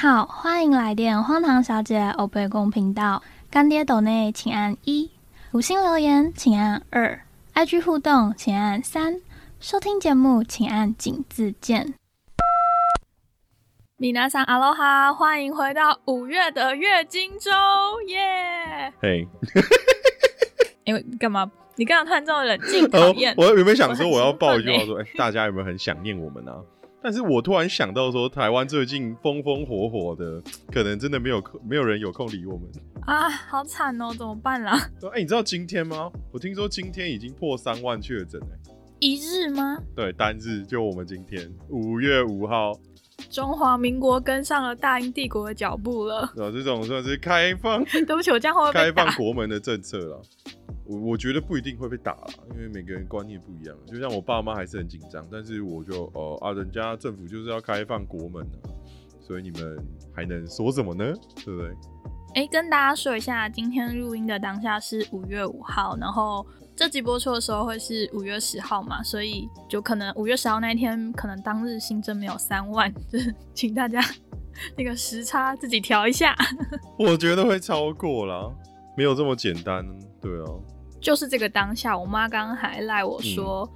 好，欢迎来电荒唐小姐欧贝公频道。干爹斗内请按一，五星留言请按二，IG 互动请按三，收听节目请按井字键。米娜桑阿罗哈，欢迎回到五月的月经周，耶！嘿，因为干嘛？你刚刚突然这么冷静讨厌？我原本想说我要报一句话说，哎，大家有没有很想念我们呢？但是我突然想到说，台湾最近风风火火的，可能真的没有空，没有人有空理我们啊，好惨哦，怎么办啦？哎，你知道今天吗？我听说今天已经破三万确诊哎，一日吗？对，单日就我们今天五月五号，中华民国跟上了大英帝国的脚步了。啊，这种算是开放，对不起，我这样会开放国门的政策了。我我觉得不一定会被打了，因为每个人观念不一样。就像我爸妈还是很紧张，但是我就哦啊，人家政府就是要开放国门啊，所以你们还能说什么呢？对不对？哎，跟大家说一下，今天录音的当下是五月五号，然后这集播出的时候会是五月十号嘛，所以就可能五月十号那一天，可能当日新增没有三万，就是请大家那个时差自己调一下。我觉得会超过了，没有这么简单，对啊。就是这个当下，我妈刚刚还赖我说，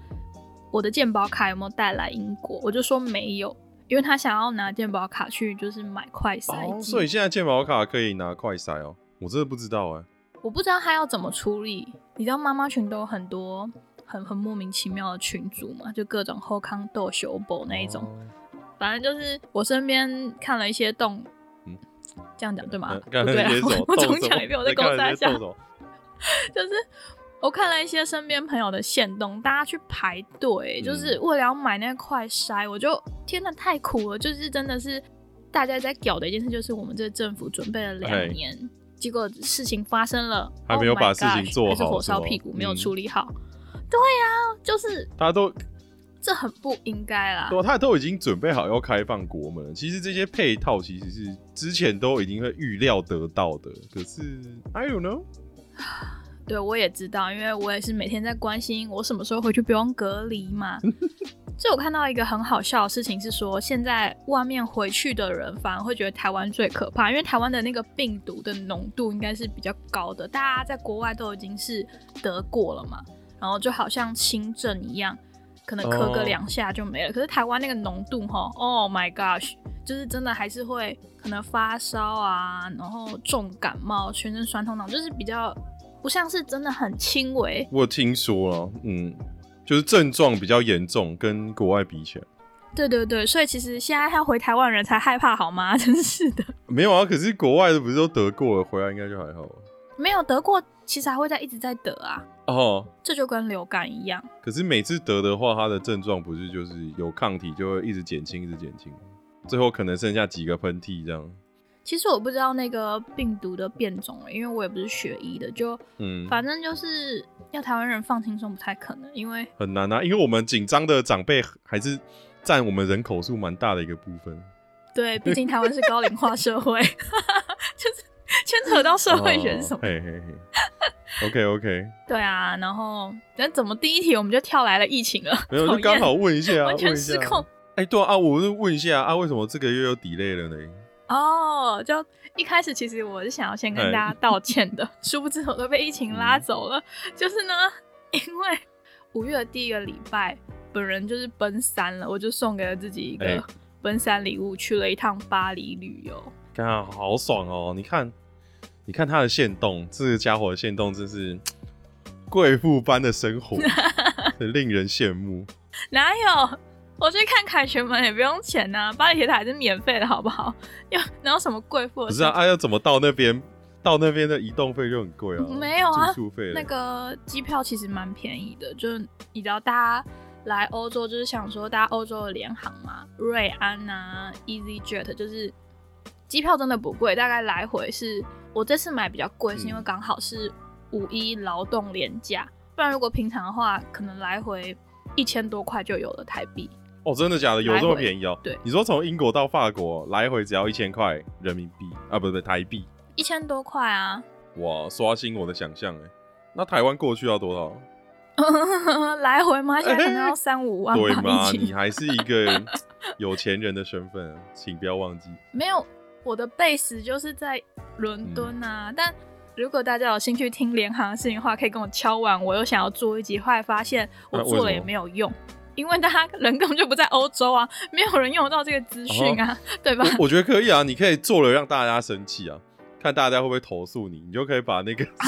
我的健保卡有没有带来英国？我就说没有，因为她想要拿健保卡去就是买快筛。所以现在健保卡可以拿快筛哦，我真的不知道哎。我不知道她要怎么处理。你知道妈妈群都有很多很很莫名其妙的群组嘛，就各种后康斗修补那一种。反正就是我身边看了一些动，嗯，这样讲对吗？不对，我重讲一遍，我在公司讲。就是我看了一些身边朋友的线动，大家去排队，就是为了要买那个快筛，我就天呐，太苦了！就是真的是大家在搞的一件事，就是我们这政府准备了两年，结果事情发生了，还没有把事情做好，是火烧屁股，没有处理好。对呀，就是大家都这很不应该啦。对，他都已经准备好要开放国门了，其实这些配套其实是之前都已经会预料得到的，可是 I don't know。对，我也知道，因为我也是每天在关心我什么时候回去不用隔离嘛。就我看到一个很好笑的事情是说，现在外面回去的人反而会觉得台湾最可怕，因为台湾的那个病毒的浓度应该是比较高的，大家在国外都已经是得过了嘛，然后就好像轻症一样，可能咳个两下就没了。可是台湾那个浓度哈，Oh my gosh，就是真的还是会可能发烧啊，然后重感冒、全身酸痛那种，就是比较。不像是真的很轻微，我听说了，嗯，就是症状比较严重，跟国外比起来。对对对，所以其实现在要回台湾人才害怕，好吗？真是的。没有啊，可是国外的不是都得过了，回来应该就还好。没有得过，其实还会在一直在得啊。哦，这就跟流感一样。可是每次得的话，它的症状不是就是有抗体就会一直减轻，一直减轻，最后可能剩下几个喷嚏这样。其实我不知道那个病毒的变种因为我也不是学医的，就嗯，反正就是要台湾人放轻松不太可能，因为很难啊，因为我们紧张的长辈还是占我们人口数蛮大的一个部分。对，毕竟 台湾是高龄化社会，就是牵扯到社会学什么。嘿嘿嘿，OK OK。对啊，然后那怎么第一题我们就跳来了疫情了？没有，就刚好问一下，完全失控。哎，对啊，我就问一下啊，为什么这个月又 delay 了呢？哦，就一开始其实我是想要先跟大家道歉的，殊不知我都被疫情拉走了。就是呢，因为五月的第一个礼拜，本人就是奔三了，我就送给了自己一个奔三礼物，去了一趟巴黎旅游。看，好爽哦！你看，你看他的线动，这个家伙的线动真是贵妇般的生活，很令人羡慕。哪有？我去看凯旋门也不用钱呐，巴黎铁塔是免费的，好不好？又哪有什么贵妇？不是啊，要怎么到那边？到那边的移动费就很贵啊。没有啊，住宿费。那个机票其实蛮便宜的，就是你知道，大家来欧洲就是想说，大家欧洲的联航嘛，瑞安啊，EasyJet，就是机票真的不贵，大概来回是我这次买比较贵，是因为刚好是五一劳动廉价，不然如果平常的话，可能来回一千多块就有了台币。哦，真的假的？有这么便宜哦？对，你说从英国到法国来回只要一千块人民币啊，不不台币，一千多块啊！哇，刷新我的想象哎！那台湾过去要多少？来回吗？现在可能要三五万。对吗？你还是一个有钱人的身份，请不要忘记。没有，我的 base 就是在伦敦啊。但如果大家有兴趣听联航的事情的话，可以跟我敲完。我又想要做一集，后来发现我做了也没有用，因为大家人根本就不在欧洲啊，没有人用得到这个资讯啊，对吧？我觉得可以啊，你可以做了让大家生气啊，看大家会不会投诉你，你就可以把那个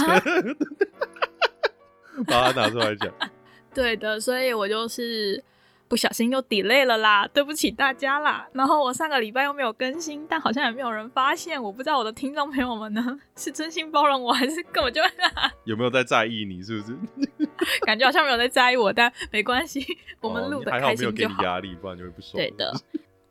把它拿出来讲。对的，所以我就是不小心又 delay 了啦，对不起大家啦。然后我上个礼拜又没有更新，但好像也没有人发现。我不知道我的听众朋友们呢 是真心包容我还是根本就有没有在在意你？是不是？感觉好像没有在在意我，但没关系，我们录的开心就好。压力，不然就会不爽。对的，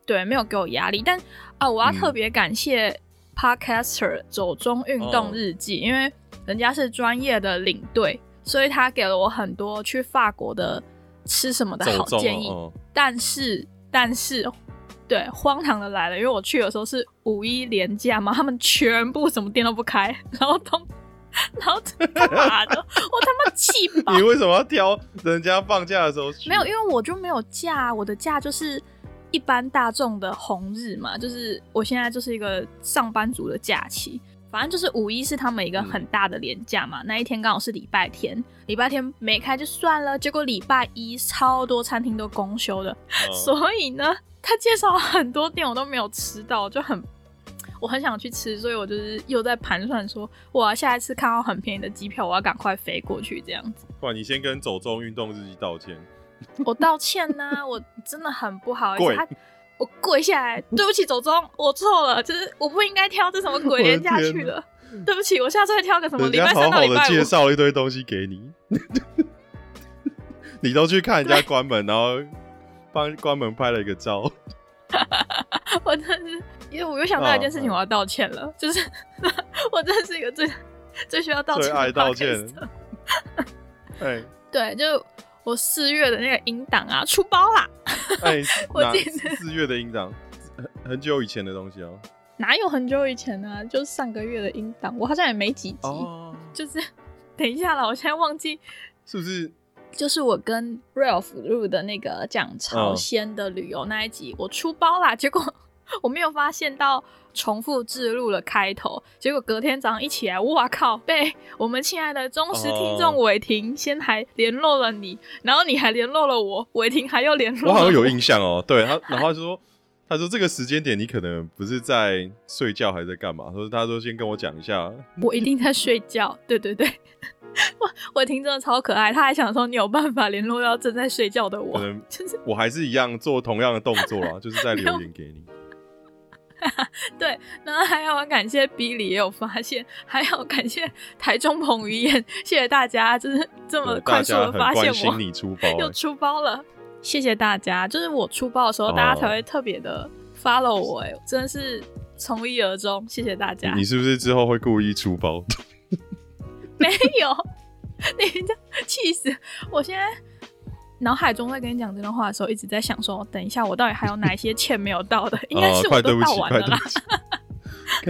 对，没有给我压力。但啊，我要特别感谢 Podcaster 走中运动日记，因为人家是专业的领队。所以他给了我很多去法国的吃什么的好建议，但是但是，对，荒唐的来了，因为我去的时候是五一连假嘛，他们全部什么店都不开，然后都，然后干嘛的？我他妈气爆！你为什么要挑人家放假的时候去？没有，因为我就没有假，我的假就是一般大众的红日嘛，就是我现在就是一个上班族的假期。反正就是五一是他们一个很大的年假嘛，那一天刚好是礼拜天，礼拜天没开就算了，结果礼拜一超多餐厅都公休的，所以呢，他介绍很多店我都没有吃到，就很 我很想去吃，所以我就是又在盘算说，我下一次看到很便宜的机票，我要赶快飞过去这样子。不然你先跟走中运动日记道歉，我道歉呐，我真的很不好意思。我跪下来，对不起，走中，我错了，就是我不应该挑这什么鬼廉价去的，对不起，我下次会挑个什么礼拜三到礼拜五。介绍一堆东西给你，你都去看人家关门，然后帮关门拍了一个照。我真是，因为我又想到一件事情，我要道歉了，就是我真的是一个最最需要道歉、最爱道歉。哎，对，就。我四月的那个音档啊，出包啦！哎，我记得四月的音档，很很久以前的东西哦。哪有很久以前呢？就是上个月的音档，我好像也没几集。就是等一下了，我现在忘记是不是？就是我跟 Ralph 录的那个讲朝鲜的旅游那一集，我出包啦，结果。我没有发现到重复置入了开头，结果隔天早上一起来，哇靠！被我们亲爱的忠实听众伟霆先还联络了你，然后你还联络了我，伟霆还又联络。我好像有印象哦，对他，然后就说，他说这个时间点你可能不是在睡觉，还在干嘛？他说他说先跟我讲一下，我一定在睡觉。对对对，我 伟霆真的超可爱，他还想说你有办法联络到正在睡觉的我，就是我还是一样做同样的动作啊，就是在留言给你。对，然后还要感谢 Billy 也有发现，还要感谢台中彭于晏，谢谢大家，就是这么快速的发现我，你出包 又出包了，谢谢大家，就是我出包的时候，大家才会特别的 follow 我，哎，真的是从一而终，谢谢大家。你是不是之后会故意出包？没有，你这气死，我现在。脑海中在跟你讲这段话的时候，一直在想说，等一下我到底还有哪一些欠没有到的？应该是我都到完了啦。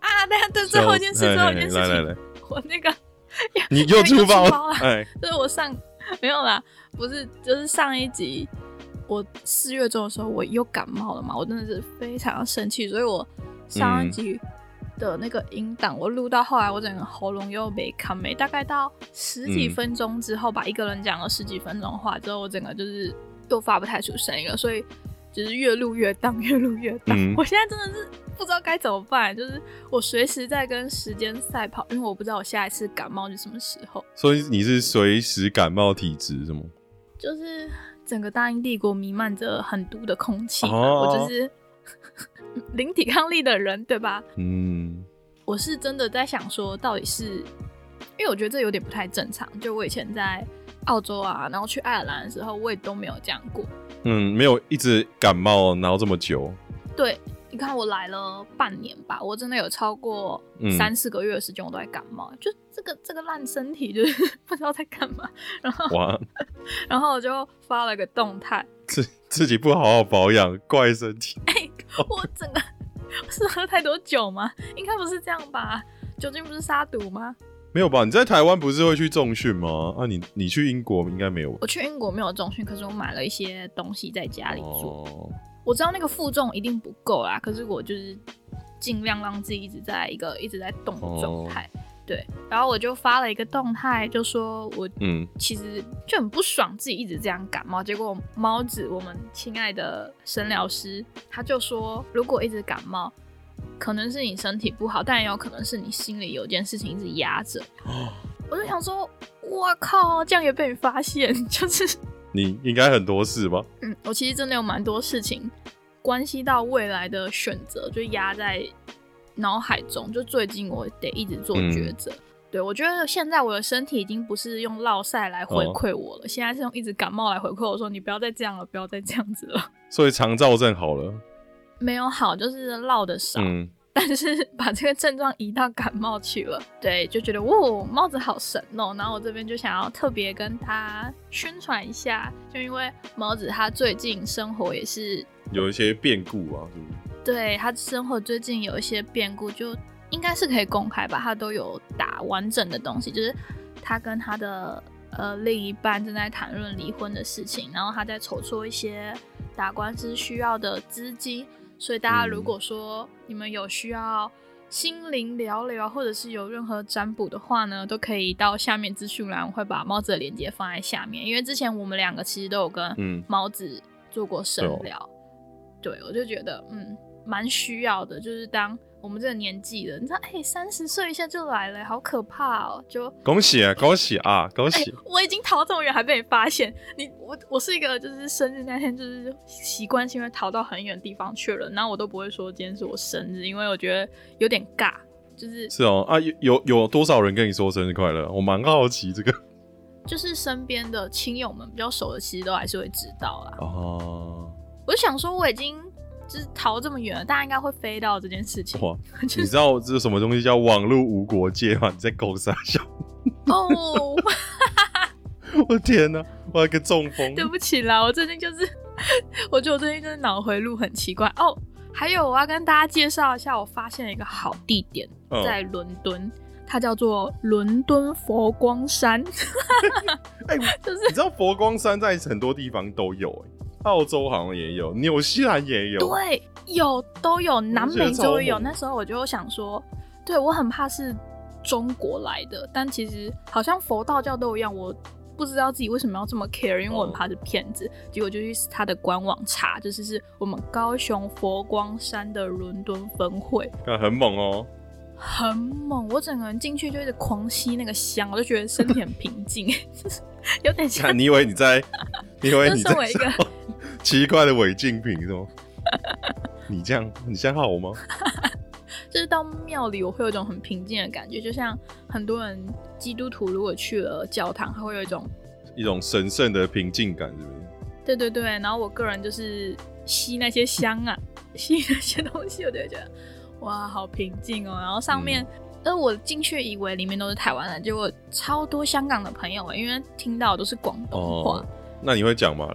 啊，对对，最后一件事，最后一件事情，我那个你又出包了，就是我上没有啦，不是，就是上一集我四月中的时候我又感冒了嘛，我真的是非常生气，所以我上一集。的那个音档，我录到后来，我整个喉咙又没看没，大概到十几分钟之后，吧一个人讲了十几分钟话之后，我整个就是又发不太出声音了，所以就是越录越荡，越录越荡。我现在真的是不知道该怎么办，就是我随时在跟时间赛跑，因为我不知道我下一次感冒是什么时候。所以你是随时感冒体质是吗？就是整个大英帝国弥漫着很毒的空气，我就是。零抵抗力的人，对吧？嗯，我是真的在想说，到底是因为我觉得这有点不太正常。就我以前在澳洲啊，然后去爱尔兰的时候，我也都没有这样过。嗯，没有一直感冒，然后这么久。对，你看我来了半年吧，我真的有超过三四个月的时间，我都在感冒。就这个这个烂身体，就是不知道在干嘛。然后哇，然后我就发了个动态，自自己不好好保养，怪身体。我整个是喝太多酒吗？应该不是这样吧？酒精不是杀毒吗？没有吧？你在台湾不是会去重训吗？啊，你你去英国应该没有。我去英国没有重训，可是我买了一些东西在家里做。我知道那个负重一定不够啦，可是我就是尽量让自己一直在一个一直在动的状态。对，然后我就发了一个动态，就说我嗯其实就很不爽自己一直这样感冒。结果猫子，我们亲爱的神疗师，他就说，如果一直感冒，可能是你身体不好，但也有可能是你心里有件事情一直压着。我就想说，我靠，这样也被你发现，就是你应该很多事吧？嗯，我其实真的有蛮多事情关系到未来的选择，就压在脑海中。就最近我得一直做抉择。对我觉得现在我的身体已经不是用落晒来回馈我了，现在是用一直感冒来回馈我说，你不要再这样了，不要再这样子了。所以肠燥症好了，没有好，就是落的少。嗯，但是把这个症状移到感冒去了，对，就觉得哇，帽子好神哦。然后我这边就想要特别跟他宣传一下，就因为帽子他最近生活也是有一些变故啊，是不是？对他生活最近有一些变故，就应该是可以公开吧，他都有打完整的东西，就是他跟他的呃另一半正在谈论离婚的事情，然后他在筹措一些打官司需要的资金。所以大家如果说你们有需要心灵聊聊，或者是有任何占卜的话呢，都可以到下面资讯栏，我会把猫子的链接放在下面。因为之前我们两个其实都有跟嗯猫子做过深聊，对我就觉得嗯蛮需要的，就是当我们这个年纪了，你知道，哎，三十岁一下就来了，好可怕哦！就恭喜啊，恭喜啊，恭喜！我已经逃这么远，还被你发现。你我我是一个，就是生日那天，就是习惯性会逃到很远的地方去了，然后我都不会说今天是我生日，因为我觉得有点尬。就是是哦啊，有有有多少人跟你说生日快乐？我蛮好奇这个。就是身边的亲友们比较熟的，其实都还是会知道啦。哦，我就想说，我已经就是逃这么远，大家应该会飞到这件事情。哇，你知道这是什么东西叫网络无国界吗？你在狗傻笑？哦，我天哪，我有个中风。对不起啦，我最近就是，我觉得我最近就是脑回路很奇怪哦。还有，我要跟大家介绍一下，我发现了一个好地点，嗯在伦敦，它叫做伦敦佛光山。哎、就是你知道佛光山在很多地方都有、哎，澳洲好像也有，纽西兰也有。对，有都有，南美洲也有。那时候我就想说，对我很怕是中国来的，但其实好像佛道教都一样，我不知道自己为什么要这么 care，因为我很怕是骗子。结果就去他的官网查，就是是我们高雄佛光山的伦敦分会，啊很猛哦、很猛，我整个人进去就一直狂吸那个香，我就觉得身体很平静 有点像，你以为你在，你以为你在就身为一个奇怪的违禁品是吗？你这样，你这样好吗？就是到庙里，我会有一种很平静的感觉，就像很多人基督徒如果去了教堂，他会有一种一种神圣的平静感，是不是？对对对。然后我个人就是吸那些香啊，吸那些东西，我就会觉得哇，好平静哦。然后上面，呃，我进去以为里面都是台湾人，结果超多香港的朋友，因为听到都是广东话。哦，那你会讲吗？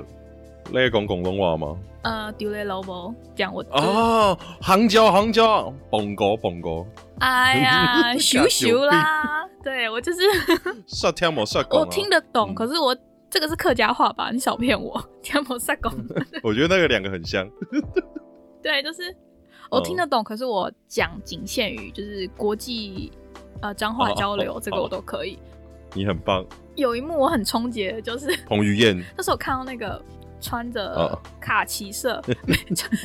那讲广东话吗？呃，丢雷萝卜讲我哦，杭椒杭椒，蹦哥蹦哥，哎呀，羞羞啦，对我就是 煞听无煞讲啊我听得懂，嗯可是我这个是客家话吧？你少骗我，听不萨公。我觉得那个两个很像。对，就是我听得懂，可是我讲仅限于就是国际呃脏话交流，哦这个我都可以。你很棒，有一幕我很冲击，就是彭于晏那时候我看到那个穿着哦卡其色，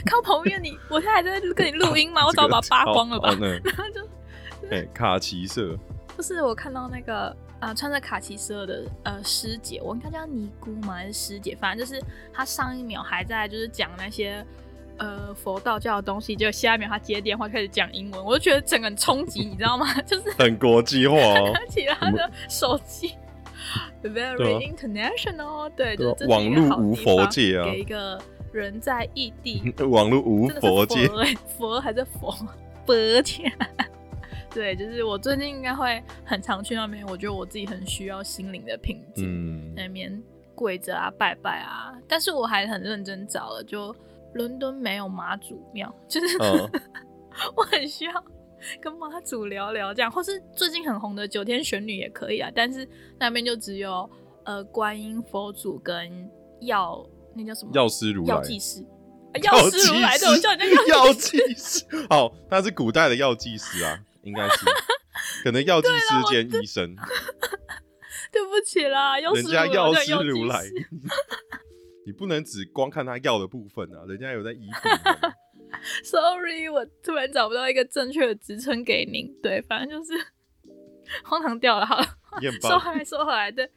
看到彭于晏，你我现在还在跟你录音吗？我早把它扒光了吧？然后就哎、卡其色，就是我看到那个呃穿着卡其色的呃师姐，我应该叫尼姑吗？还是师姐？反正就是她上一秒还在就是讲那些呃佛道教的东西，结果下一秒她接电话开始讲英文，我就觉得整个人冲击，你知道吗？就是很国际化哦。拿起了她的手机 very international，对，网络无佛界啊。给一个人在异地。网络无佛界，佛欸佛还是佛？佛界。对，就是我最近应该会很常去那边，我觉得我自己很需要心灵的平静，嗯，那边跪着啊、拜拜啊。但是我还很认真找了，就伦敦没有妈祖庙，就是、嗯。我很需要跟妈祖聊聊这样，或是最近很红的九天玄女也可以啊。但是那边就只有呃观音佛祖跟药那叫什么药师如来药剂师。药师如来的，我叫人家药剂师。好，他是古代的药剂师啊，应该是，可能药剂师兼医生。对不起啦，人家药师如来，你不能只光看他药的部分啊，人家有在医。Sorry，我突然找不到一个正确的职称给您。对，反正就是荒唐掉了。好了，说回来，说回来，对，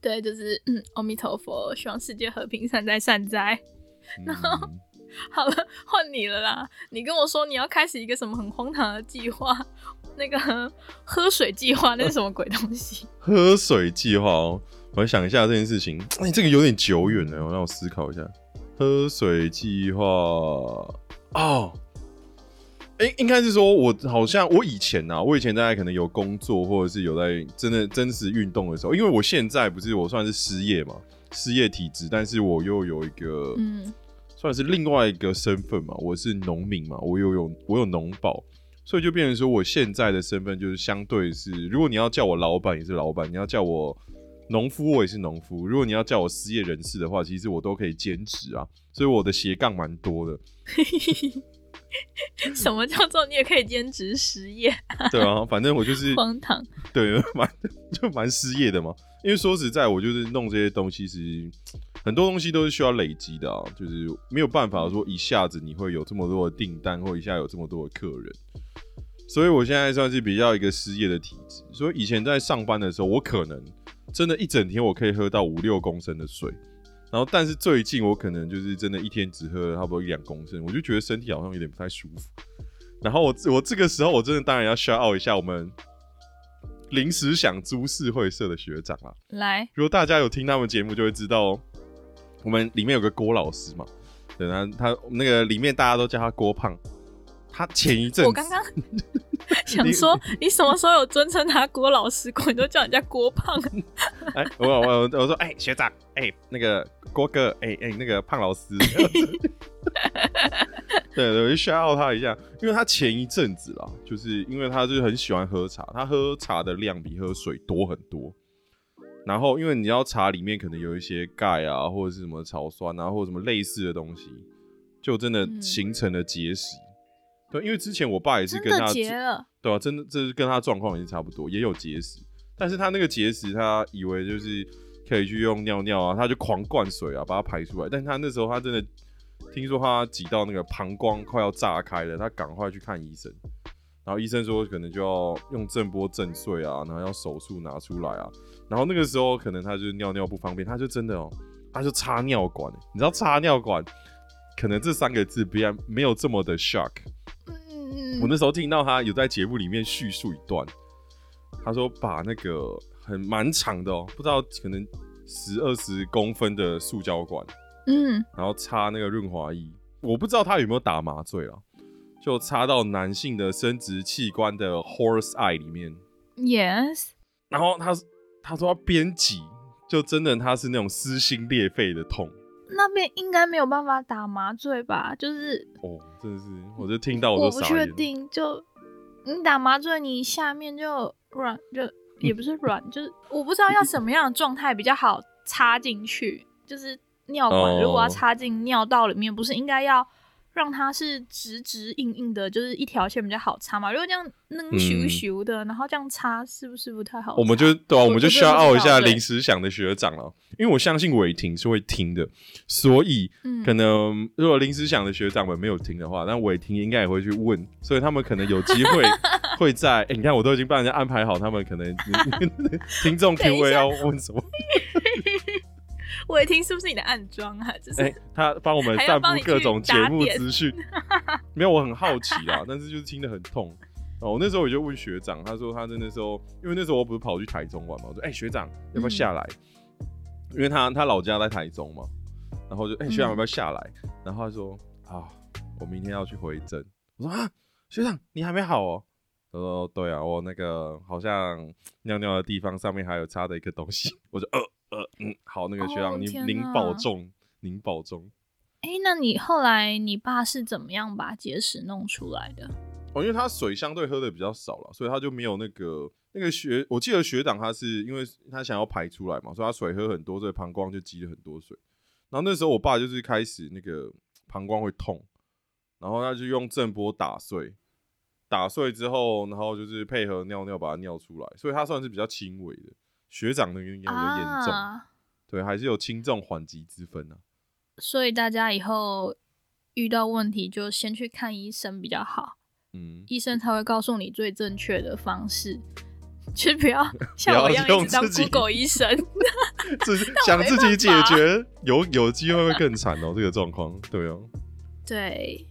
对，就是嗯，阿弥陀佛，希望世界和平，善哉善哉。然后好了，换你了啦。你跟我说你要开始一个什么很荒唐的计划，那个喝水计划，那是什么鬼东西？喝水计划哦，我想一下这件事情。哎，这个有点久远了，我让我思考一下。喝水计划。哦，应，应该是说，我好像我以前啊，我以前大概可能有工作，或者是有在真的真实运动的时候，因为我现在不是我算是失业嘛，失业体质，但是我又有一个，嗯，算是另外一个身份嘛，我是农民嘛，我又有我有农保，所以就变成说，我现在的身份就是相对是，如果你要叫我老板也是老板，你要叫我农夫我也是农夫，如果你要叫我失业人士的话，其实我都可以兼职啊，所以我的斜杠蛮多的。什么叫做你也可以兼职失业？对啊，反正我就是 荒唐。对，蛮 就蛮失业的嘛。因为说实在，我就是弄这些东西，是很多东西都是需要累积的啊，就是没有办法说一下子你会有这么多的订单，或一下有这么多的客人。所以我现在算是比较一个失业的体质。所以以前在上班的时候，我可能真的一整天我可以喝到五六公升的水。然后，但是最近我可能就是真的一天只喝了差不多一两公升，我就觉得身体好像有点不太舒服。然后我我这个时候我真的当然要 shout out 一下我们临时想株式会社的学长啊，来，如果大家有听他们节目，就会知道我们里面有个郭老师嘛，对啊，他那个里面大家都叫他郭胖。他前一阵，我刚刚 想说，你什么时候有尊称他郭老师过？你都叫人家郭胖。哎，我我我说，哎，学长，哎，那个郭哥，哎哎，那个胖老师。对对，我就 shout 他一下，因为他前一阵子啦，就是因为他就是很喜欢喝茶，他喝茶的量比喝水多很多。然后，因为你要茶里面可能有一些钙啊，或者是什么草酸啊，或者什么类似的东西，就真的形成了结石。对，因为之前我爸也是跟他结了，对啊，真的这是跟他状况也是差不多，也有结石，但是他那个结石，他以为就是可以去用尿尿啊，他就狂灌水啊，把它排出来，但他那时候他真的听说他挤到那个膀胱快要炸开了，他赶快去看医生，然后医生说可能就要用震波震碎啊，然后要手术拿出来啊，然后那个时候可能他就尿尿不方便，他就真的哦，他就插尿管，你知道插尿管，可能这三个字不然没有这么的 shock。我那时候听到他有在节目里面叙述一段，他说把那个很蛮长的哦，不知道可能十二十公分的塑胶管，嗯，然后插那个润滑液，我不知道他有没有打麻醉啊，就插到男性的生殖器官的 horse eye 里面，yes，然后他他说边挤就真的他是那种撕心裂肺的痛。那边应该没有办法打麻醉吧？就是哦，真的是，我就听到我我不确定，就你打麻醉，你下面就软，就 也不是软，就是我不知道要什么样的状态比较好插进去，就是尿管如果要插进尿道里面，不是应该要。让它是直直硬硬的，就是一条线比较好插嘛。如果这样嫩咻咻的，然后这样插，是不是不太好？我们就对啊，我们就需要傲一下临时想的学长了，因为我相信伟霆是会听的，所以可能如果临时想的学长们没有听的话，那伟霆应该也会去问，所以他们可能有机会 会在。哎，你看，我都已经帮人家安排好，他们可能 听众 Q A 要问什么。伟霆是不是你的暗装啊？就是他帮我们散布各种节目资讯。没有，我很好奇啊，但是就是听得很痛。哦，那时候我就问学长，他说他在那时候，因为那时候我不是跑去台中玩嘛，我说哎学长要不要下来？因为他他老家在台中嘛，然后就哎学长要不要下来？然后他说啊，我明天要去回诊。我说啊学长你还没好哦？他说对啊，我那个好像尿尿的地方上面还有插的一个东西。我就呃。呃嗯，好，那个学长，您您保重，您保重。哎，那你后来你爸是怎么样把结石弄出来的？哦，因为他水相对喝的比较少了，所以他就没有那个那个学。我记得学长他是因为他想要排出来嘛，所以他水喝很多，所以膀胱就积了很多水。然后那时候我爸就是开始那个膀胱会痛，然后他就用震波打碎，打碎之后，然后就是配合尿尿把它尿出来，所以他算是比较轻微的。学长的应该比较严重，啊，对，还是有轻重缓急之分啊。所以大家以后遇到问题就先去看医生比较好，嗯，医生才会告诉你最正确的方式。就不要 像我一样用一直当 Google 医生。自 想自己解决，有有机会会更惨哦。这个状况，对哦，对，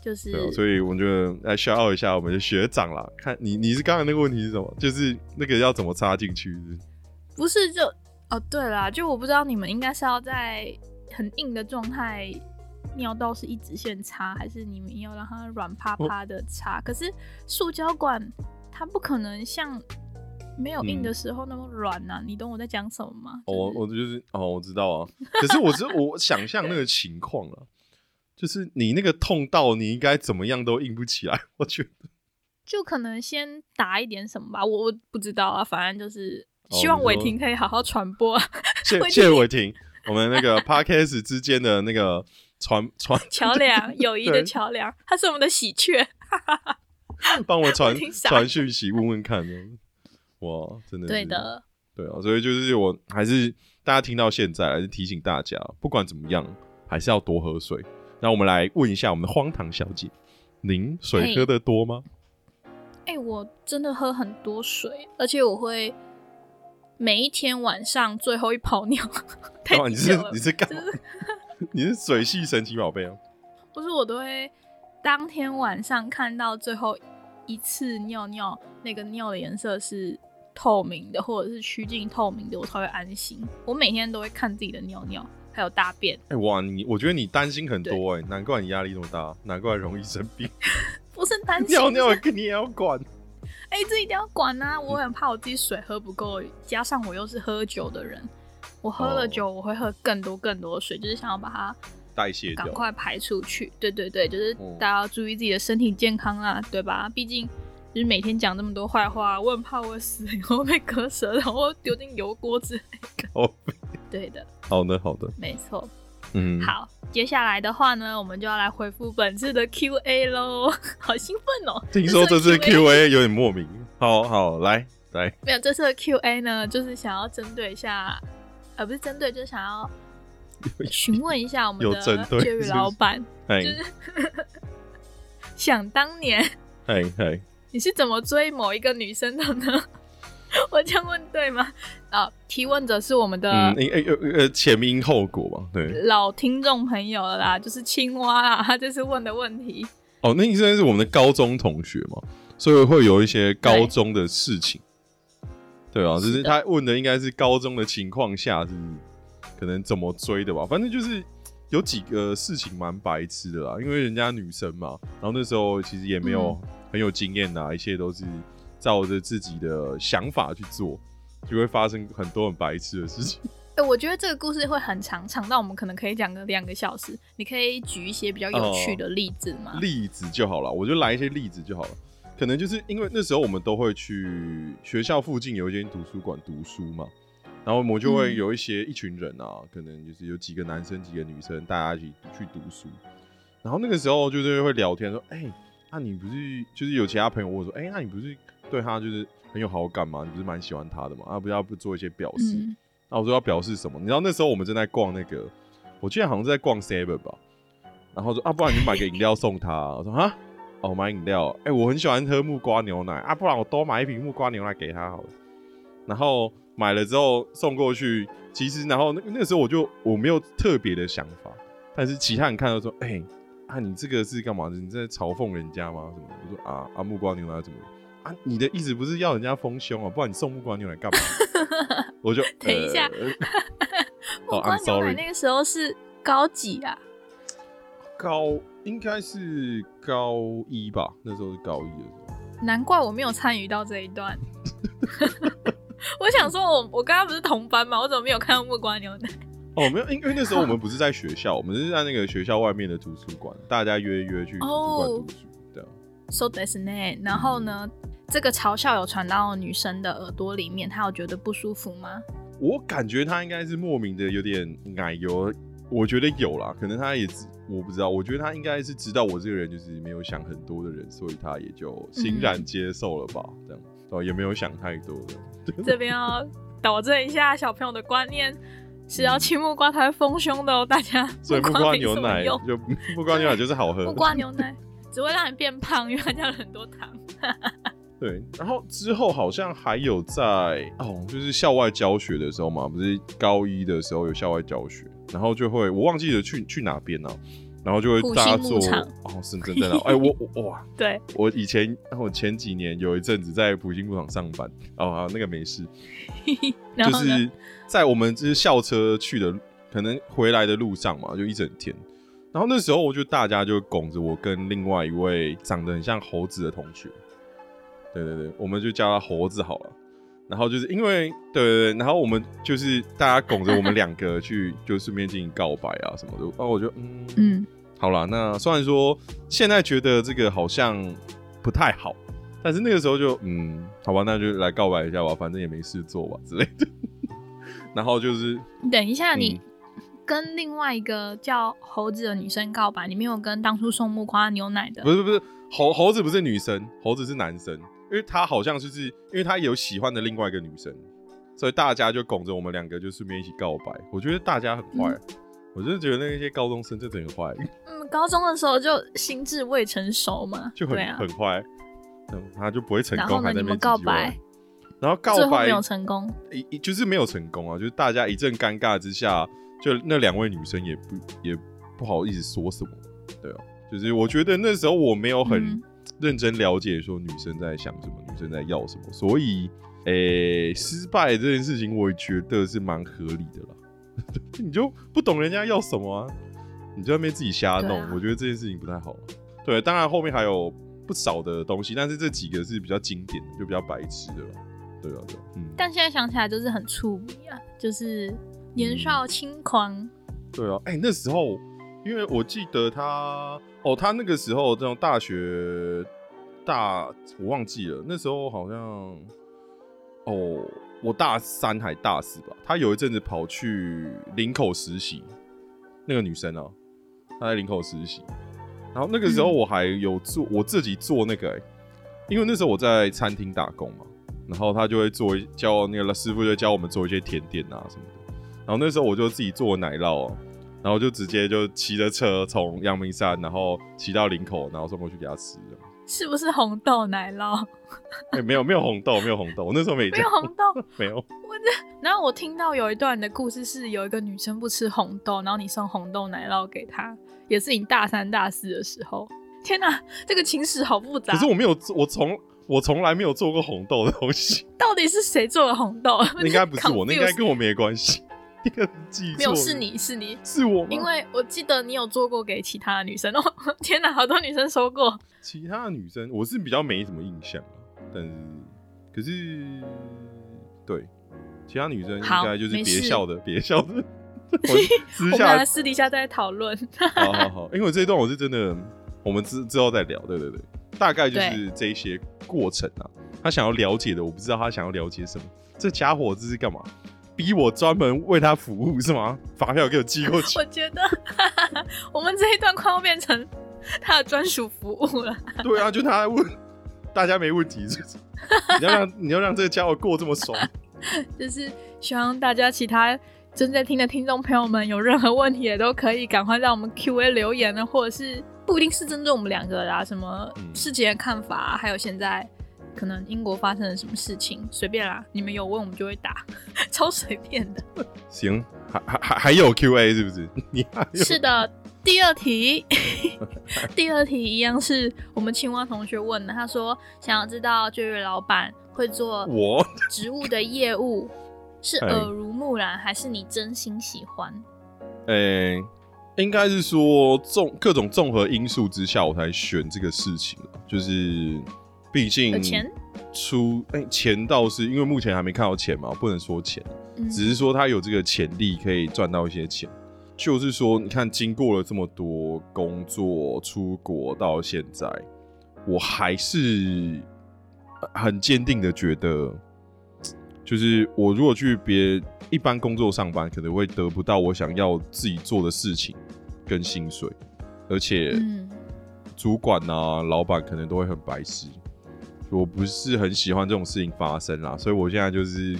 就是所以我觉得来 shout out 一下我们的学长啦。看你，你是刚才那个问题是什么？就是那个要怎么插进去是是？不是就哦，对啦，就我不知道你们应该是要在很硬的状态尿道是一直线插，还是你们要让它软趴趴的插？可是塑胶管它不可能像没有硬的时候那么软呐、你懂我在讲什么吗？哦，我我就是哦，我知道啊。可是我是我想象那个情况啊，就是你那个痛到你应该怎么样都硬不起来，我觉得。就可能先打一点什么吧，我我不知道啊，反正就是哦希望伟霆可以好好传播啊 谢伟谢 谢伟霆，我们那个 podcast 之间的那个传传桥梁，友谊的对桥梁，他是我们的喜鹊。帮我传传讯息问问看呢。哇，真的是对的，对啊，所以就是我还是大家听到现在，还是提醒大家，不管怎么样，还是要多喝水。那我们来问一下我们的荒唐小姐，您水喝的多吗？哎、我真的喝很多水，而且我会每一天晚上最后一泡尿。太？你是你是干嘛就？你是水系神奇宝贝哦？不是我都会当天晚上看到最后一次尿尿，那个尿的颜色是透明的，或者是趋近透明的，我才会安心。我每天都会看自己的尿尿，还有大便。哎、哇，你我觉得你担心很多哎、难怪你压力那么大，难怪容易生病。不是担心尿尿就是你也要管，哎、这一定要管啊！我很怕我自己水喝不够，加上我又是喝酒的人，我喝了哦酒我会喝更多更多的水，就是想要把它代谢掉赶。快排出去。对对对，就是哦大家要注意自己的身体健康啊，对吧？毕竟就是每天讲那么多坏话，我很怕我死以后被割舌，然后丢进油锅之类的。哦，对的，好的好的，没错。嗯，好，接下来的话呢，我们就要来回复本次的 Q&A 喽，好兴奋哦！听说这次 Q&A 有点莫名。好好来来，没有，这次的 Q&A 呢，就是想要针对一下，呃，不是针对，就是想要询问一下我们的有针对 Jerry 是不是老板，哎就是 想当年嘿嘿，你是怎么追某一个女生的呢？我这样问对吗？啊，提问者是我们的嗯，哎哎呃呃，前因后果吧，对。老听众朋友了啦，就是青蛙啦，他这次问的问题。哦，那你现在是我们的高中同学嘛，所以会有一些高中的事情。对啊，就是他问的应该是高中的情况下是可能怎么追的吧，反正就是有几个事情蛮白痴的啦，因为人家女生嘛，然后那时候其实也没有很有经验呐，一切都是照着自己的想法去做，就会发生很多很白痴的事情。哎、我觉得这个故事会很长，长到我们可能可以讲个两个小时。你可以举一些比较有趣的例子吗？例子就好了，我就来一些例子就好了。可能就是因为那时候我们都会去学校附近有一间图书馆读书嘛，然后我们就会嗯有一些一群人啊，可能就是有几个男生几个女生，大家一起去读书。然后那个时候就是会聊天说，哎、那、你不是就是有其他朋友问说，哎、那你不是对他就是很有好感嘛？你不是蛮喜欢他的嘛？啊，不要不做一些表示？嗯，那我说要表示什么？你知道那时候我们正在逛那个，我记得好像是在逛 Seven 吧，然后说啊，不然你买个饮料送他。我说啊，哦，买饮料，哎、我很喜欢喝木瓜牛奶啊，不然我多买一瓶木瓜牛奶给他好了。然后买了之后送过去，其实然后那那个时候我就我没有特别的想法，但是其他人看到说，哎、啊，你这个是干嘛的？你在嘲讽人家吗？什么的？我说啊啊，木瓜牛奶怎么了？啊，你的意思不是要人家丰胸啊？不然你送木瓜牛奶干嘛？我就等一下呃木瓜牛奶那个时候是高几啊？高应该是高一吧，那时候是高一的时候。难怪我没有参与到这一段。我想说我，我刚刚不是同班吗？我怎么没有看到木瓜牛奶？哦，没有，因因为那时候我们不是在学校，我们是在那个学校外面的图书馆，大家约约去图书馆读书。So that's ne。然后呢，这个嘲笑有传到女生的耳朵里面，她有觉得不舒服吗？我感觉她应该是莫名的有点奶油，我觉得有啦，可能她也知我不知道，我觉得她应该是知道我这个人就是没有想很多的人，所以她也就欣然接受了吧，这样哦，也没有想太多的。这边要导正一下小朋友的观念，是要吃木瓜才会丰胸的哦，大家。所以木瓜牛奶就木瓜牛奶就是好喝。木瓜牛奶只会让你变胖，因为它加了很多糖。对，然后之后好像还有在哦，就是校外教学的时候嘛，不是高一的时候有校外教学，然后就会我忘记了去去哪边了、然后就会复大家做兴牧场哦，是真的哦，哎、我我哇，对，我以前我前几年有一阵子在普兴牧场上班，哦，好那个没事，就？是在我们就是校车去的，可能回来的路上嘛，就一整天。然后那时候我就大家就拱着我跟另外一位长得很像猴子的同学，对对对，我们就叫他猴子好了。然后就是因为对对对，然后我们就是大家拱着我们两个去，就顺便进行告白啊什么的。然后我就嗯嗯，好啦，那虽然说现在觉得这个好像不太好，但是那个时候就嗯，好吧，那就来告白一下吧，反正也没事做吧之类的。然后就是等一下，你嗯跟另外一个叫猴子的女生告白，你没有跟当初送木瓜牛奶的不是不是猴猴子不是女生，猴子是男生，因为他好像就是因为他有喜欢的另外一个女生，所以大家就拱着我们两个就顺便一起告白。我觉得大家很坏，我真的觉得那些高中生真的很坏，嗯，高中的时候就心智未成熟嘛，就很、啊。很坏。嗯，他就不会成功，然后呢，还在那边你们告白，然后告白没有成功，一一就是没有成功啊，就是大家一阵尴尬之下，就那两位女生也不也不好意思说什么，对啊，就是我觉得那时候我没有很嗯认真了解说女生在想什么，女生在要什么，所以诶、失败这件事情我也觉得是蛮合理的啦。你就不懂人家要什么啊，你就在那边自己瞎弄，啊我觉得这件事情不太好。对，当然后面还有不少的东西，但是这几个是比较经典的，就比较白痴的了。对啊，对啊，嗯。但现在想起来就是很触迷啊，就是年少轻狂，对啊，哎、那时候，因为我记得他，哦，他那个时候这种大学大，我忘记了，那时候好像，哦，我大三还大四吧，他有一阵子跑去林口实习，那个女生啊，她在林口实习，然后那个时候嗯。我还有做我自己做那个、欸，因为那时候我在餐厅打工嘛，然后他就会做一教那个师傅就教我们做一些甜点啊什么的。然后那时候我就自己做奶酪、哦，然后就直接就骑着车从阳明山，然后骑到林口，然后送过去给他吃。是不是红豆奶酪？哎、没有没有红豆，没有红豆，我那时候没讲没有，红豆。没有。我这然后我听到有一段的故事是，有一个女生不吃红豆，然后你送红豆奶酪给她，也是你大三大四的时候。天哪，这个情史好复杂。可是我没有做，我从我从来没有做过红豆的东西，到底是谁做的红豆？那应该不是我，那应该 跟我没关系。那个记错没有是，你是你，是我吗？因为我记得你有做过给其他的女生 哦。天哪，好多女生收过。其他的女生我是比较没什么印象啊，但是可是对其他女生应好该就是别笑的，别笑的。我私我们下俩私底下再讨论。好好好，因为这一段我是真的，我们之之后再聊。对对对，大概就是这一些过程啊。他想要了解的，我不知道他想要了解什么。这家伙这是干嘛？逼我专门为他服务是吗？发票给我寄过去我。觉得 我们这一段快要变成他的专属服务了。对啊，就他还问大家没问题，是不是？你要让你要让这个家伙过这么爽，就是希望大家其他正在听的听众朋友们有任何问题也都可以赶快让我们 Q&A 留言呢，或者是不一定是针对我们两个啦，什么嗯事情的看法啊、还有现在可能英国发生了什么事情，随便啦，你们有问我们就会答，超随便的。行，还还还还有 Q&A 是不是？你是的，第二题，第二题一样是我们青蛙同学问的，他说想要知道就业老板会做我植物的业务是哎耳濡目染，还是你真心喜欢？诶、应该是说综各种综合因素之下，我才选这个事情就是毕竟钱出诶、钱倒是因为目前还没看到钱嘛，不能说钱，嗯只是说他有这个潜力可以赚到一些钱。就是说，你看，经过了这么多工作、出国到现在，我还是呃很坚定的觉得，就就是我如果去别一般工作上班，可能会得不到我想要自己做的事情跟薪水，而且嗯主管啊、老板可能都会很白痴。我不是很喜欢这种事情发生啦，所以我现在就是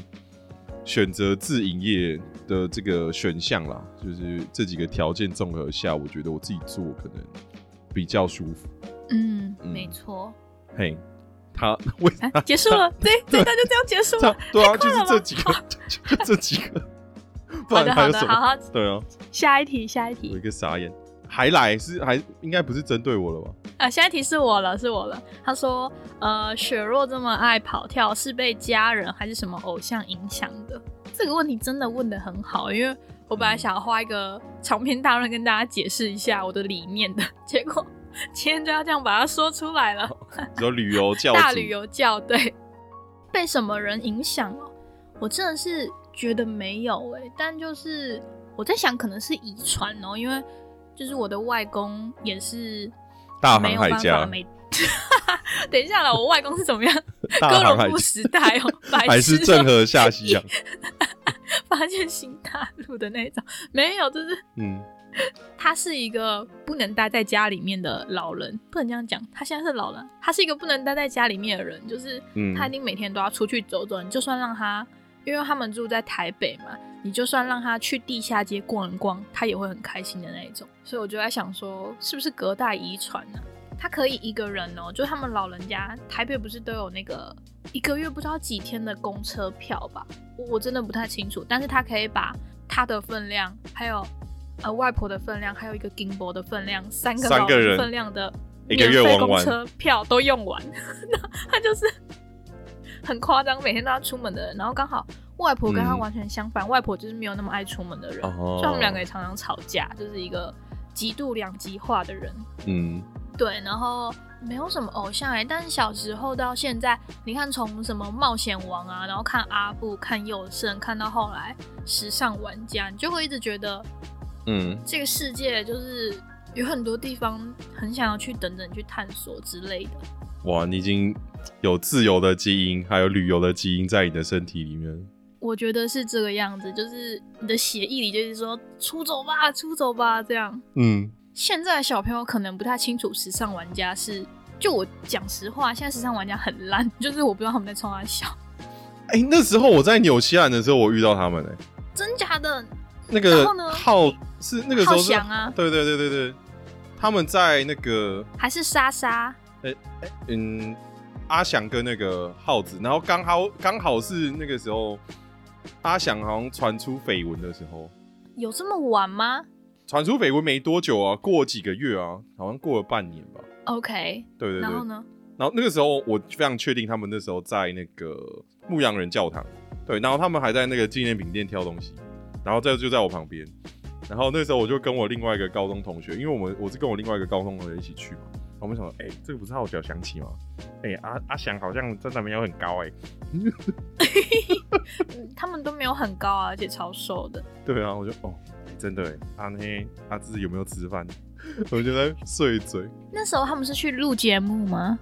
选择自营业的这个选项啦，就是这几个条件综合下，我觉得我自己做可能比较舒服。嗯，嗯没错。嘿，他 为啊，结束了，对，这一段就这样结束了。对啊，就是这几个，就 就这几个，不然还有什好好，么？对啊，下一题，下一题我一。个傻眼，还来是还应该不是针对我了吧？啊，下一题是我了，是我了。他说，呃，雪若这么爱跑跳，是被家人还是什么偶像影响的？这个问题真的问的很好，因为我本来想要花一个长篇大论跟大家解释一下我的理念的，结果 今天就要这样把它说出来了。只有旅游教主大旅游教对，被什么人影响哦？我真的是觉得没有哎、但就是我在想，可能是遗传哦，因为就是我的外公也是大没有办法航海家，没。等一下了，我外公是怎么样？大哥伦布时代哦，白还是痴哦郑和下西洋？发现新大陆的那种，没有，就是嗯，他是一个不能待在家里面的老人，不能这样讲。他现在是老人，他是一个不能待在家里面的人，就是嗯他一定每天都要出去走走。你就算让他，因为他们住在台北嘛，你就算让他去地下街逛一逛，他也会很开心的那一种。所以我就在想说，是不是隔代遗传呢？他可以一个人哦，就他们老人家，台北不是都有那个一个月不知道几天的公车票吧？我我真的不太清楚，但是他可以把他的分量，还有呃外婆的分量，还有一个金箔的分量，三个老人分量的一个免费公车票都用完，那他就是很夸张，每天都要出门的人。然后刚好外婆跟他嗯完全相反，外婆就是没有那么爱出门的人，哦所以他们两个也常常吵架，就是一个极度两极化的人。嗯，对，然后没有什么偶像哎、但是小时候到现在，你看从什么冒险王啊，然后看阿布、看佑胜，看到后来时尚玩家，你就会一直觉得嗯，这个世界就是有很多地方很想要去等等去探索之类的。哇，你已经有自由的基因，还有旅游的基因在你的身体里面。我觉得是这个样子，就是你的协议里就是说出走吧，出走吧这样。嗯，现在的小朋友可能不太清楚时尚玩家是，就我讲实话，现在时尚玩家很烂，就是我不知道他们在冲他笑，哎、那时候我在纽西兰的时候，我遇到他们哎、真假的？那个然后呢浩是那个时候啊对对对对对，他们在那个还是莎莎？哎哎嗯阿翔跟那个耗子，然后刚好刚好是那个时候阿翔好像传出绯闻的时候，有这么晚吗传出绯闻没多久啊，过几个月啊，好像过了半年吧。？OK，对对对，然后呢？然后那个时候我非常确定他们那时候在那个牧羊人教堂，对，然后他们还在那个纪念品店挑东西，然后这就在我旁边，然后那时候我就跟我另外一个高中同学，因为我们我是跟我另外一个高中同学一起去嘛，我们想说，哎、这个不是号角响起吗？哎、阿阿翔好像真的没有很高哎、嗯 他们都没有很高啊，而且超瘦的。对啊，我就哦，哎真的哎，阿那阿志有没有吃饭？我就在碎嘴，那时候他们是去录节目吗？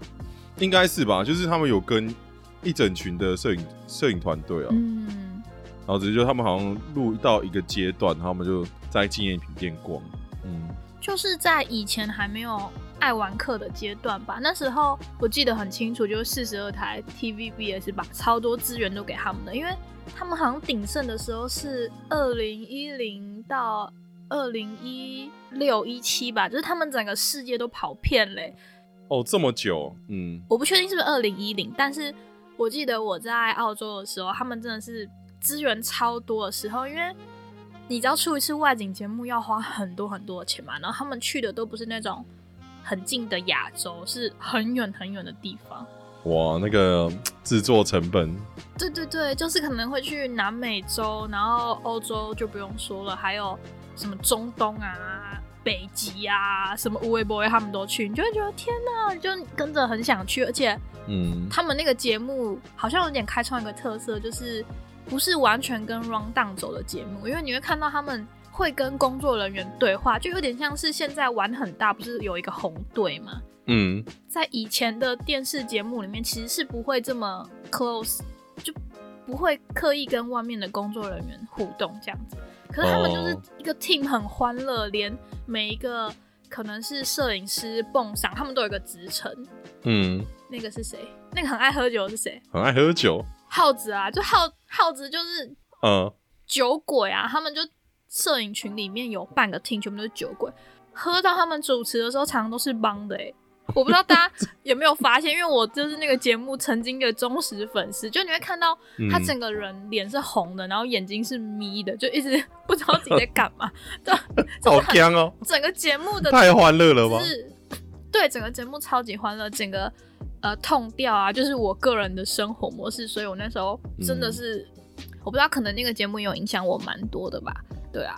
应该是吧，就是他们有跟一整群的摄影摄影团队啊，嗯，然后只是就他们好像录到一个阶段，他们就在纪念品店逛。嗯，就是在以前还没有爱玩客的阶段吧。那时候我记得很清楚，就是四十二台 TVBS 把超多资源都给他们的，因为他们好像鼎盛的时候是二零一零到二零一六一七吧，就是他们整个世界都跑遍嘞。哦，这么久，嗯，我不确定是不是二零一零，但是我记得我在澳洲的时候，他们真的是资源超多的时候，因为你知道出一次外景节目要花很多很多的钱嘛，然后他们去的都不是那种很近的亚洲，是很远很远的地方。哇，那个制作成本，对对对，就是可能会去南美洲，然后欧洲就不用说了，还有什么中东啊、北极啊，什么乌维博他们都去，你就会觉得天哪，就跟着很想去，而且嗯，他们那个节目好像有点开创一个特色，就是不是完全跟 round down 走的节目，因为你会看到他们会跟工作人员对话，就有点像是现在玩很大，不是有一个红队吗？嗯，在以前的电视节目里面，其实是不会这么 close，就不会刻意跟外面的工作人员互动这样子。可是他们就是哦一个 team 很欢乐，连每一个可能是摄影师、蹦赏，他们都有一个职称。嗯，那个是谁？那个很爱喝酒的是谁？很爱喝酒，耗子啊，就耗耗子就是嗯，酒鬼啊，他们就摄影群里面有半个 team 全部都是酒鬼，喝到他们主持的时候常常都是帮的哎、我不知道大家 有没有发现，因为我就是那个节目曾经的忠实粉丝，就你会看到他嗯整个人脸是红的，然后眼睛是眯的，就一直 不知道自己在干嘛。对 好僵哦，整个节目的太欢乐了吧？是对整个节目超级欢乐，整个呃痛调啊，就是我个人的生活模式，所以我那时候真的是、我不知道，可能那个节目有影响我蛮多的吧。对啊，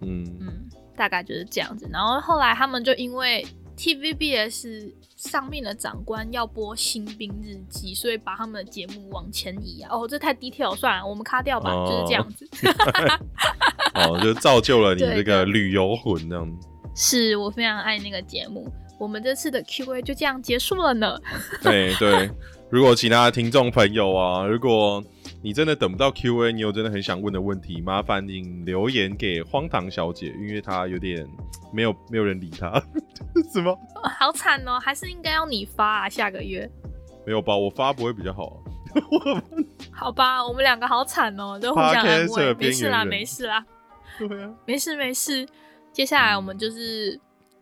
嗯，嗯，大概就是这样子。然后后来他们就因为 TVBS 上面的长官要播《新兵日记》，所以把他们的节目往前移啊。哦，这太 detail，算了，我们卡掉吧，哦就是这样子。哦，就造就了你这个旅游魂这样子。是我非常爱那个节目。我们这次的 Q&A 就这样结束了呢。对对，如果其他的听众朋友啊，如果你真的等不到 Q&A，你有真的很想问的问题，麻烦你留言给荒唐小姐，因为她有点没有没有人理她，什么？哦好惨哦，还是应该要你发啊，下个月。没有吧？我发不会比较好啊、好吧，我们两个好惨哦，都互相安慰。没事啦，没事啦，对啊，没事没事。接下来我们就是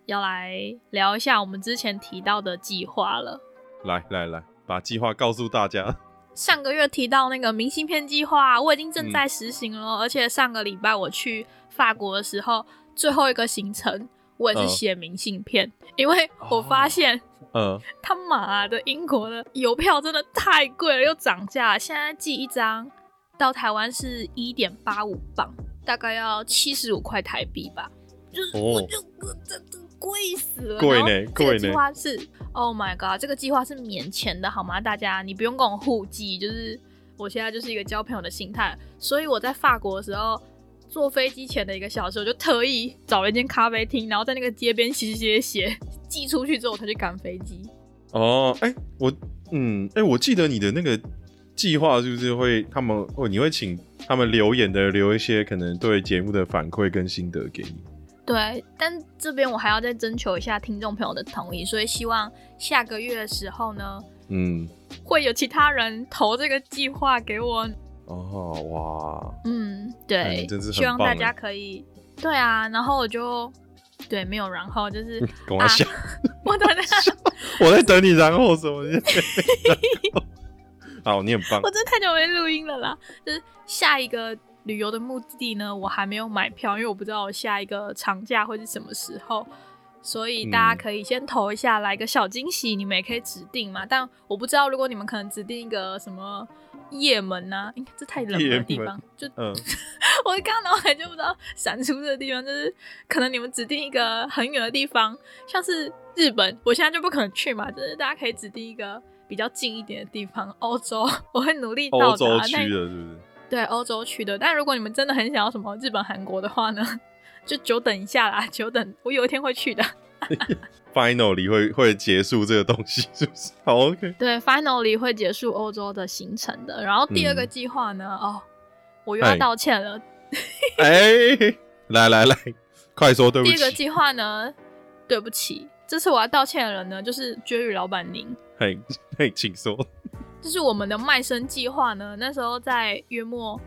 要来聊一下我们之前提到的计划了。来来来，把计划告诉大家。上个月提到那个明信片计划，我已经嗯。正在实行了，而且上个礼拜我去法国的时候，最后一个行程我也是嗯。写明信片，因为我发现嗯，他妈的，英国的邮票真的太贵了，又涨价，现在寄一张到台湾是一点八五磅，大概要七十五块台币吧。就是哦。我就这这贵死了，贵呢贵计划是，Oh my god，这个计划是免钱的好吗？大家你不用跟我互寄，就是我现在就是一个交朋友的心态，所以我在法国的时候。坐飞机前的一个小时，我就特意找了一间咖啡厅，然后在那个街边写写写写，寄出去之后我才去赶飞机。哦，哎、我，嗯，哎、我记得你的那个计划是不是会他们哦，你会请他们留言的留一些可能对节目的反馈跟心得给你。对，但这边我还要再征求一下听众朋友的同意，所以希望下个月的时候呢，嗯，会有其他人投这个计划给我。哦，哇，嗯，哎对希望大家可以，对啊，然后我就对没有然后就是跟我想，我等下 我在等你，然后什么？好，你很棒我。真的太久没录音了啦，就是下一个旅游的目的地呢，我还没有买票，因为我不知道我下一个长假会是什么时候，所以大嗯家可以先投一下，来个小惊喜，你们也可以指定嘛。但我不知道，如果你们可能指定一个什么夜门呐、应该这太冷的地方，就嗯，我刚脑海就不知道闪出这个地方，就是可能你们指定一个很远的地方，像是日本，我现在就不可能去嘛，就是大家可以指定一个比较近一点的地方，欧洲，我会努力到达。欧洲区但的，是不是？对，欧洲去的。但如果你们真的很想要什么日本、韩国的话呢，就久等一下啦，久等，我有一天会去的。finally 会会结束这个东西，是不是？好，OK。对，finally 会结束欧洲的行程的。然后第二个嗯计划呢，哦，我又要哎道歉了。哎、来来来，快说对不起。第一个计划呢，对不起，这次我要道歉的人呢，就是绝语老板您。嘿，嘿，请说。就是我们的卖身计划呢，那时候在月末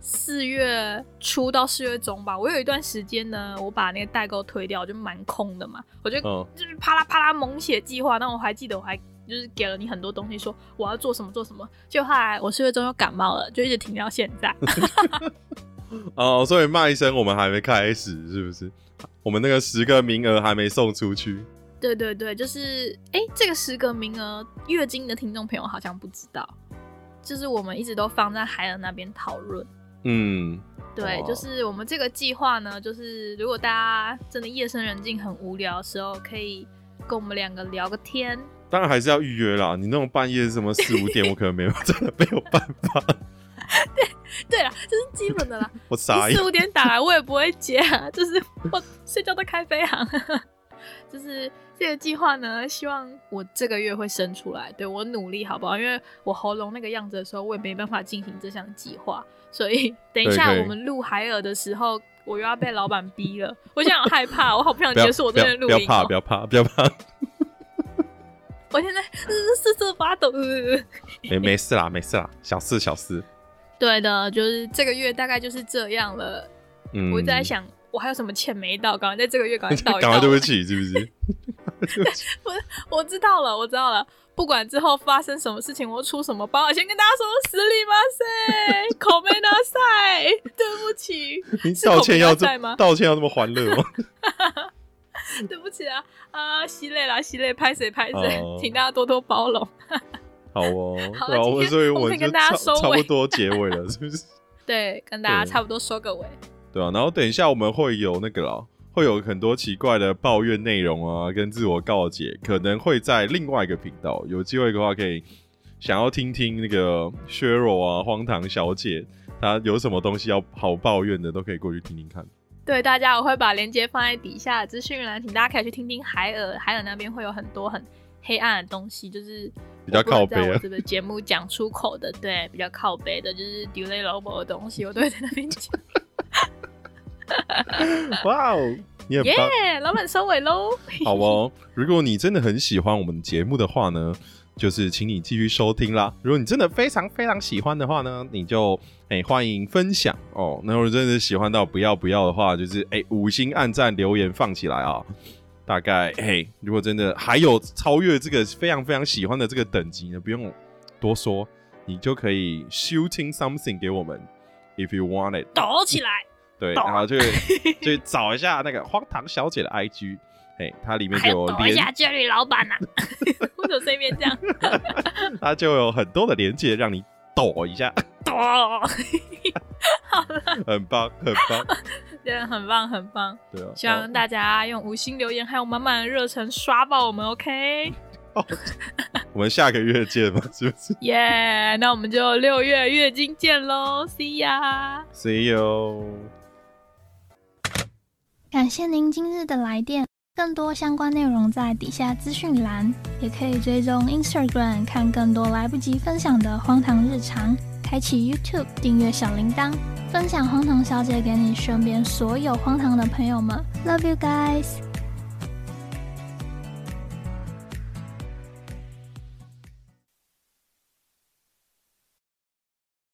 四月初到四月中吧，我有一段时间呢，我把那个代购推掉，就蛮空的嘛，我就嗯就是啪啦啪啦猛写计划。那我还记得我还就是给了你很多东西，说我要做什么做什么。就后来我四月中又感冒了，就一直停到现在。哦，所以卖身我们还没开始，是不是？我们那个十个名额还没送出去。对对对，就是哎，这个十个名额，月经的听众朋友好像不知道，就是我们一直都放在海尔那边讨论。嗯，对，就是我们这个计划呢，就是如果大家真的夜深人静很无聊的时候，可以跟我们两个聊个天。当然还是要预约啦。你那种半夜什么四五点，我可能没有，真的没有办法。对对啦，这是基本的啦。我傻眼你四。五点打来，我也不会接啊，就是我睡觉都开飞航。就是这个计划呢，希望我这个月会生出来，对我努力好不好？因为我喉咙那个样子的时候，我也没办法进行这项计划，所以 等一下我们录海尔的时候，我又要被老板逼了，我现在好害怕，我好不想 结束我这边录音。不要怕，不要怕，不要怕。我现在瑟瑟发抖。没没事啦，没事啦，小事小事。对的，就是这个月大概就是这样了。嗯，我在想，我还有什么钱没到？赶快在这个月赶快 到一到。赶快对不起，是不是？我我知道了，我知道了。不管之后发生什么事情，我出什么包，先跟大家说，死里马塞，口没拿塞，对不起。道歉要这么道歉要这么欢乐吗？对不起啊啊，吸泪啦，吸泪，拍谁拍谁，请大家多多包容。好哦，好，所以我跟大家收差不多结尾了，是不是？对，跟大家差不多收个尾。对啊，然后等一下我们会有那个啦，会有很多奇怪的抱怨内容啊，跟自我告解，可能会在另外一个频道。有机会的话，可以想要听听那个削弱啊，荒唐小姐她有什么东西要好抱怨的，都可以过去听听看。对大家，我会把链接放在底下资讯栏，请大家可以去听听海尔，海尔那边会有很多很黑暗的东西，就是比较靠背啊。这个节目讲出口的，对，比较靠背的，就是 delay lobo 的东西，我都会在那边讲。哇哦，你很棒，老板收尾喽。好哦，如果你真的很喜欢我们节目的话呢？就是请你继续收听啦。如果你真的非常非常喜欢的话呢，你就哎欢迎分享哦。那如果真的喜欢到不要不要的话，就是哎五星按赞留言放起来啊。大概哎，如果真的还有超越这个非常非常喜欢的这个等级呢，不用多说，你就可以 shooting something 给我们，if you want it，抖起来。对，然后就 就找一下那个荒唐小姐的 IG。哎，它里面就有连一下 Jerry 老板呐，为什么这边这样？它就有很多的连接，让你抖一下，抖，好了，很棒，很棒，真的，很棒，很棒，对啊，希望大家用五星留言还有满满的热忱刷爆我们，OK？我们下个月见吧，是不是？耶，那我们就六月月经见喽，See ya，See you，感谢您今日的来电。更多相关内容在底下资讯栏，也可以追踪 Instagram 看更多来不及分享的荒唐日常。开启 YouTube 订阅小铃铛，分享荒唐小姐给你身边所有荒唐的朋友们。Love you guys。